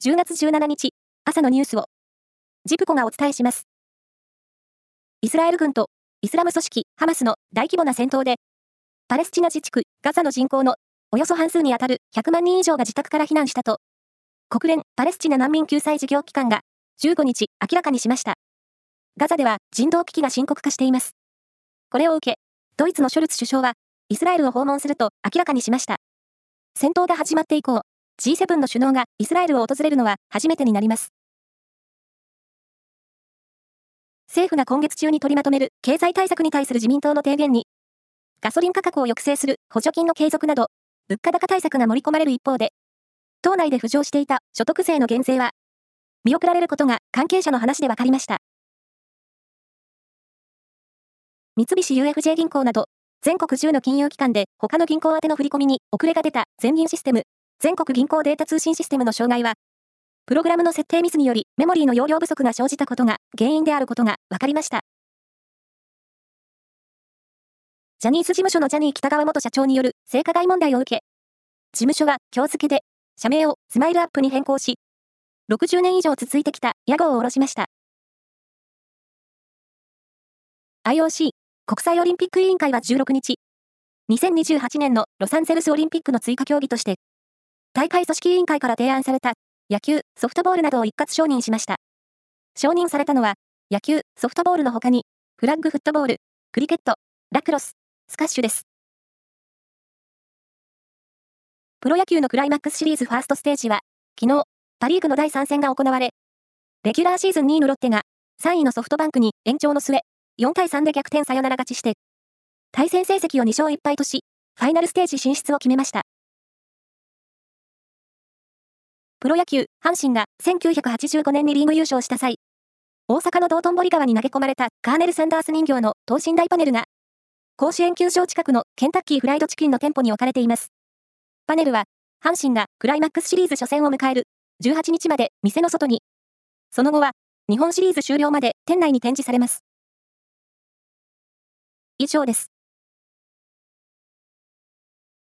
10月17日、朝のニュースを、ジプコがお伝えします。イスラエル軍とイスラム組織ハマスの大規模な戦闘で、パレスチナ自治区ガザの人口のおよそ半数にあたる100万人以上が自宅から避難したと、国連パレスチナ難民救済事業機関が15日明らかにしました。ガザでは人道危機が深刻化しています。これを受け、ドイツのショルツ首相はイスラエルを訪問すると明らかにしました。戦闘が始まって以降、G7 の首脳がイスラエルを訪れるのは初めてになります。政府が今月中に取りまとめる経済対策に対する自民党の提言に、ガソリン価格を抑制する補助金の継続など、物価高対策が盛り込まれる一方で、党内で浮上していた所得税の減税は、見送られることが関係者の話で分かりました。三菱 UFJ 銀行など、全国10の金融機関で他の銀行宛ての振り込みに遅れが出た全銀システム全国銀行データ通信システムの障害は、プログラムの設定ミスによりメモリーの容量不足が生じたことが原因であることが分かりました。ジャニーズ事務所のジャニー北川元社長による性加害問題を受け、事務所は今日付で社名をスマイルアップに変更し、60年以上続いてきた屋号を下ろしました。IOC 国際オリンピック委員会は16日、2028年のロサンゼルスオリンピックの追加競技として大会組織委員会から提案された野球、ソフトボールなどを一括承認しました。承認されたのは、野球、ソフトボールの他に、フラッグフットボール、クリケット、ラクロス、スカッシュです。プロ野球のクライマックスシリーズファーストステージは、昨日、パリーグの第3戦が行われ、レギュラーシーズン2位のロッテが、3位のソフトバンクに延長の末、4対3で逆転サヨナラ勝ちして、対戦成績を2勝1敗とし、ファイナルステージ進出を決めました。プロ野球、阪神が1985年にリーグ優勝した際、大阪の道頓堀川に投げ込まれたカーネル・サンダース人形の等身大パネルが、甲子園球場近くのケンタッキーフライドチキンの店舗に置かれています。パネルは、阪神がクライマックスシリーズ初戦を迎える18日まで店の外に、その後は日本シリーズ終了まで店内に展示されます。以上です。